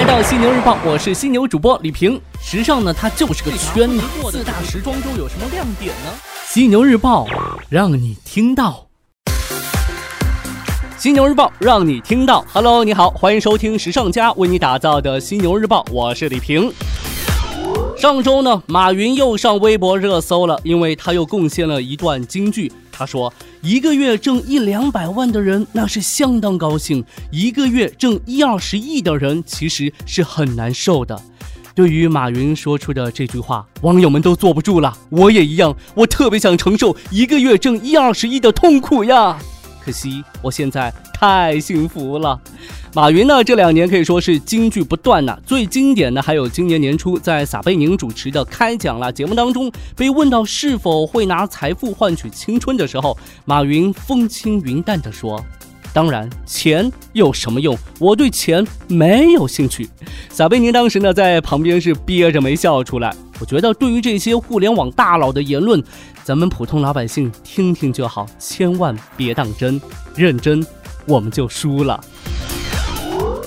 来到犀牛日报，我是犀牛主播李平。时尚呢，它就是个圈子。四大时装周有什么亮点呢？犀牛日报让你听到。犀牛日报让你听到。Hello，你好，欢迎收听时尚家为你打造的犀牛日报，我是李平。上周呢，马云又上微博热搜了，因为他又贡献了一段京剧。他说：“一个月挣一两百万的人，那是相当高兴；一个月挣一二十亿的人，其实是很难受的。”对于马云说出的这句话，网友们都坐不住了。我也一样，我特别想承受一个月挣一二十亿的痛苦呀。可惜我现在太幸福了。马云呢，这两年可以说是金句不断呐。最经典的还有今年年初在撒贝宁主持的开讲了节目当中，被问到是否会拿财富换取青春的时候，马云风轻云淡地说。当然，钱有什么用？我对钱没有兴趣。撒贝宁当时呢，在旁边是憋着没笑出来。我觉得，对于这些互联网大佬的言论，咱们普通老百姓听听就好，千万别当真。认真，我们就输了。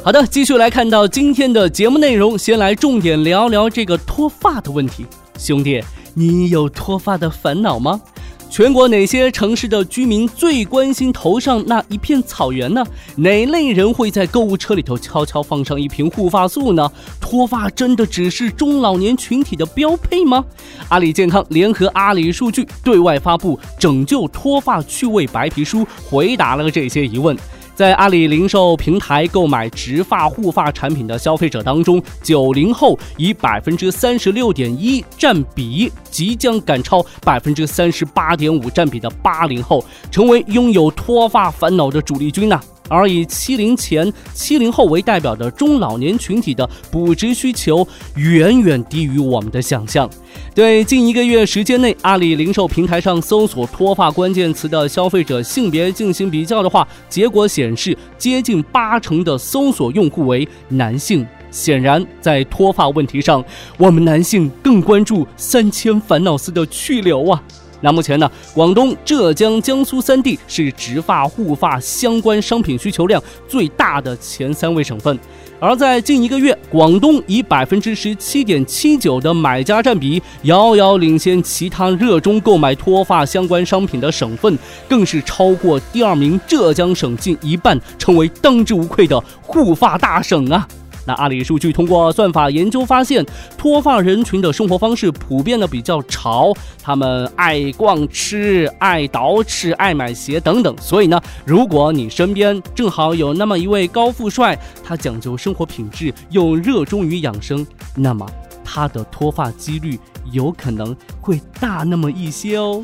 好的，继续来看到今天的节目内容，先来重点聊聊这个脱发的问题。兄弟，你有脱发的烦恼吗？全国哪些城市的居民最关心头上那一片草原呢？哪类人会在购物车里头悄悄放上一瓶护发素呢？脱发真的只是中老年群体的标配吗？阿里健康联合阿里数据对外发布《拯救脱发趣味白皮书》，回答了这些疑问。在阿里零售平台购买植发护发产品的消费者当中，九零后以百分之三十六点一占比，即将赶超百分之三十八点五占比的八零后，成为拥有脱发烦恼的主力军呐。而以七零前、七零后为代表的中老年群体的补植需求远远低于我们的想象。对近一个月时间内，阿里零售平台上搜索脱发关键词的消费者性别进行比较的话，结果显示，接近八成的搜索用户为男性。显然，在脱发问题上，我们男性更关注三千烦恼丝的去留啊。那目前呢，广东、浙江、江苏三地是植发护发相关商品需求量最大的前三位省份。而在近一个月，广东以百分之十七点七九的买家占比，遥遥领先其他热衷购买脱发相关商品的省份，更是超过第二名浙江省近一半，成为当之无愧的护发大省啊！那阿里数据通过算法研究发现，脱发人群的生活方式普遍的比较潮，他们爱逛吃、爱捯饬、爱买鞋等等。所以呢，如果你身边正好有那么一位高富帅，他讲究生活品质又热衷于养生，那么他的脱发几率有可能会大那么一些哦。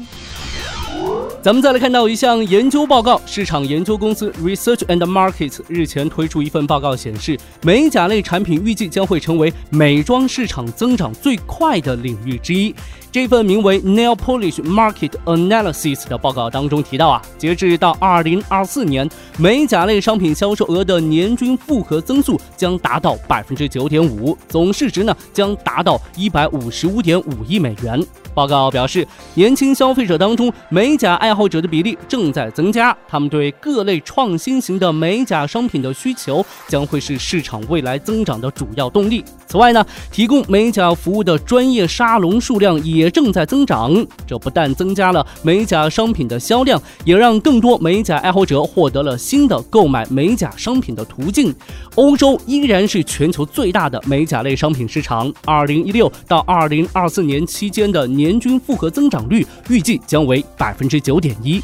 咱们再来看到一项研究报告，市场研究公司 Research and Markets 日前推出一份报告，显示美甲类产品预计将会成为美妆市场增长最快的领域之一。这份名为 Nail Polish Market Analysis 的报告当中提到啊，截至到二零二四年，美甲类商品销售额的年均复合增速将达到百分之九点五，总市值呢将达到一百五十五点五亿美元。报告表示，年轻消费者当中美甲爱好者的比例正在增加，他们对各类创新型的美甲商品的需求将会是市场未来增长的主要动力。此外呢，提供美甲服务的专业沙龙数量也正在增长。这不但增加了美甲商品的销量，也让更多美甲爱好者获得了新的购买美甲商品的途径。欧洲依然是全球最大的美甲类商品市场。二零一六到二零二四年期间的年均复合增长率预计将为百分之九点一。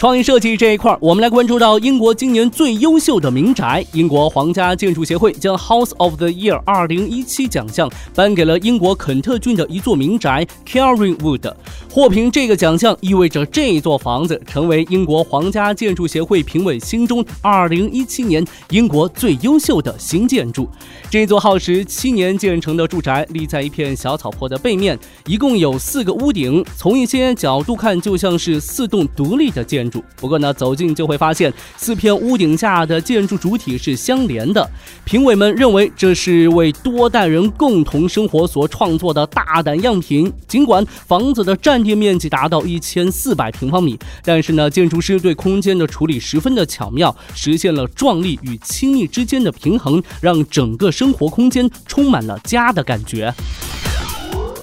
创意设计这一块，我们来关注到英国今年最优秀的民宅。英国皇家建筑协会将 House of the Year 2017奖项颁给了英国肯特郡的一座民宅 Caringwood。获评这个奖项意味着这一座房子成为英国皇家建筑协会评委心中2017年英国最优秀的新建筑。这座耗时七年建成的住宅立在一片小草坡的背面，一共有四个屋顶，从一些角度看就像是四栋独立的建。不过呢，走近就会发现四片屋顶下的建筑主体是相连的。评委们认为这是为多代人共同生活所创作的大胆样品。尽管房子的占地面积达到一千四百平方米，但是呢，建筑师对空间的处理十分的巧妙，实现了壮丽与亲密之间的平衡，让整个生活空间充满了家的感觉。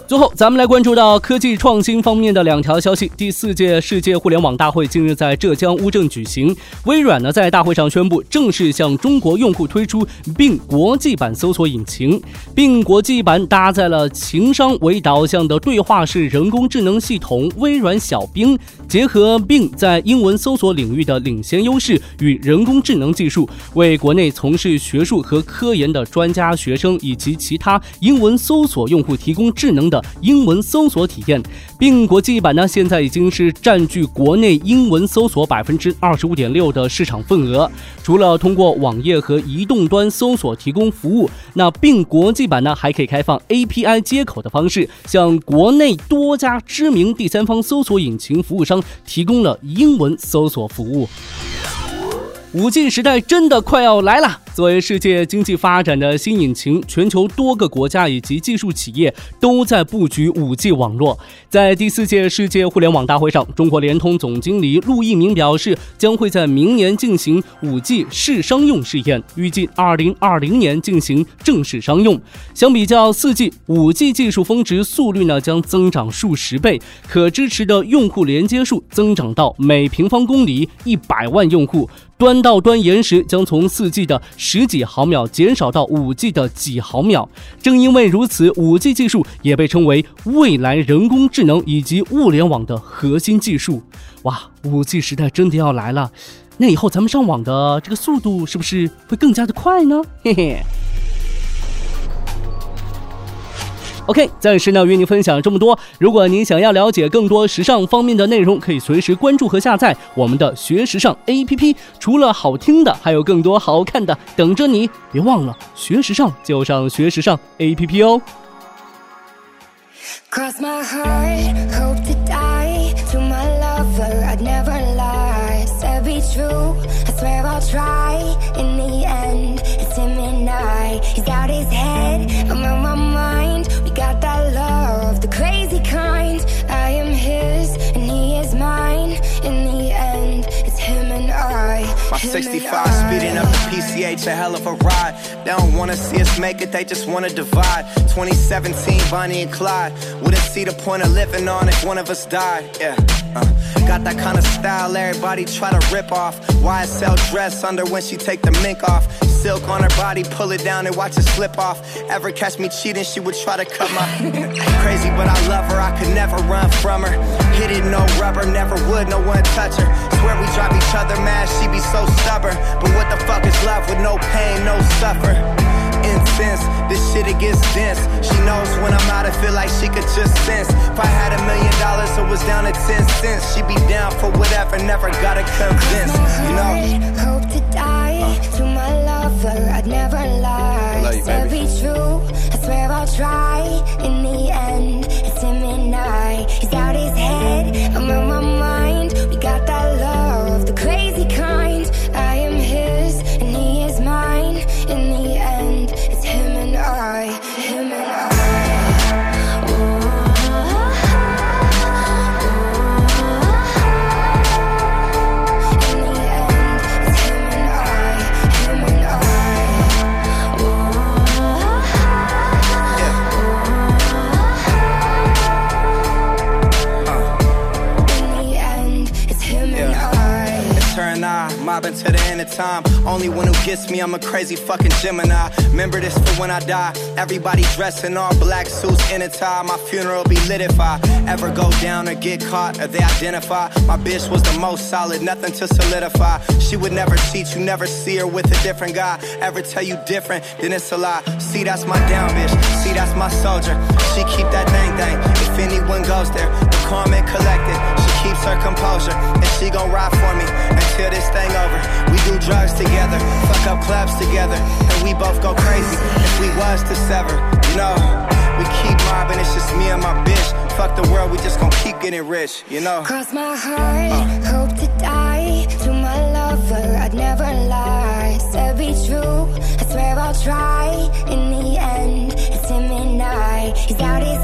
最后，咱们来关注到科技创新方面的两条消息。第四届世界互联网大会近日在浙江乌镇举行。微软呢在大会上宣布，正式向中国用户推出 Bing 国际版搜索引擎。Bing 国际版搭载了情商为导向的对话式人工智能系统微软小冰，结合 Bing 在英文搜索领域的领先优势与人工智能技术，为国内从事学术和科研的专家学生以及其他英文搜索用户提供智能的。英文搜索体验，并国际版呢，现在已经是占据国内英文搜索百分之二十五点六的市场份额。除了通过网页和移动端搜索提供服务，那并国际版呢，还可以开放 API 接口的方式，向国内多家知名第三方搜索引擎服务商提供了英文搜索服务。五 G 时代真的快要来了。作为世界经济发展的新引擎，全球多个国家以及技术企业都在布局五 G 网络。在第四届世界互联网大会上，中国联通总经理陆一鸣表示，将会在明年进行五 G 试商用试验，预计二零二零年进行正式商用。相比较四 G，五 G 技术峰值速率呢将增长数十倍，可支持的用户连接数增长到每平方公里一百万用户。端到端延时将从四 G 的十几毫秒减少到五 G 的几毫秒。正因为如此，五 G 技术也被称为未来人工智能以及物联网的核心技术。哇，五 G 时代真的要来了！那以后咱们上网的这个速度是不是会更加的快呢？嘿嘿。OK，暂时呢与你分享这么多。如果您想要了解更多时尚方面的内容，可以随时关注和下载我们的学时尚 APP。除了好听的，还有更多好看的等着你。别忘了学时尚就上学时尚 APP 哦。Cross my heart, hope to die to my lover. I'd never lie. Said be true, I swear I'll try in the end. 65 speeding up the PCH, a hell of a ride. They don't wanna see us make it, they just wanna divide. 2017, Bonnie and Clyde. Wouldn't see the point of living on if one of us died. Yeah. Uh, got that kind of style everybody try to rip off. YSL dress under when she take the mink off. Silk on her body, pull it down and watch it slip off. Ever catch me cheating, she would try to cut my. Crazy, but I love her, I could never run from her. Hit it, no rubber, never would, no one touch her. Swear we drive each other mad, she be so stubborn. But what the fuck is love with no pain, no suffer? Incense, this shit it gets dense. She knows when I'm out, I feel like she could just sense. If I had a million dollars, it was down to 10 cents. She'd be down for whatever, never gotta convince, you know? Hope to die to my lover, I'd never lie. Love you, to baby. be true, I swear I'll try. In Only one who gets me, I'm a crazy fucking Gemini. Remember this for when I die. Everybody dressed in all black suits in a tie. My funeral be lit if I ever go down or get caught or they identify. My bitch was the most solid, nothing to solidify. She would never cheat, you never see her with a different guy. Ever tell you different, then it's a lie. See, that's my down bitch. See, that's my soldier. She keep that thing thing. If anyone goes there, the and collected. She her composure, and she gon' ride for me until this thing over. We do drugs together, fuck up clubs together, and we both go crazy if we was to sever. You know, we keep mobbing, it's just me and my bitch. Fuck the world, we just gon' keep getting rich, you know. Cross my heart, hope to die. To my lover, I'd never lie. Said be true, I swear I'll try. In the end, it's him and I. He's out his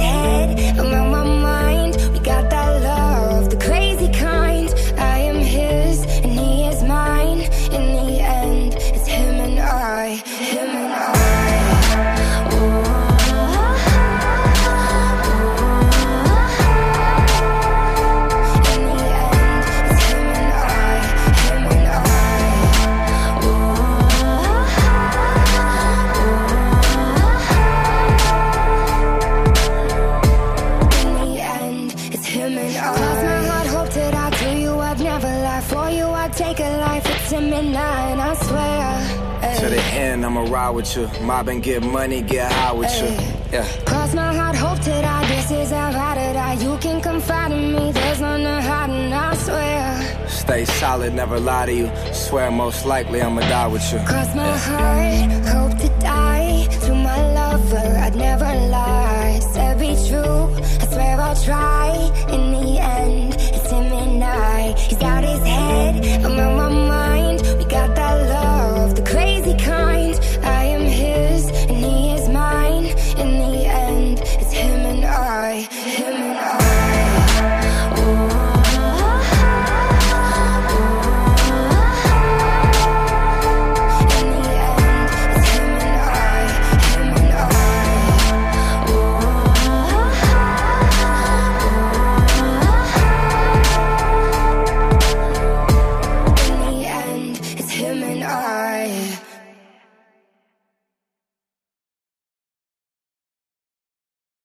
the end, I'ma ride with you. Mob and get money, get high with you. Yeah. Cross my heart, hope to die. This is how I to die. You can confide in me. There's none to hide, and I swear. Stay solid, never lie to you. Swear most likely I'ma die with you. Cross my heart, hope to die. To my lover, I'd never lie. Said be true, I swear I'll try.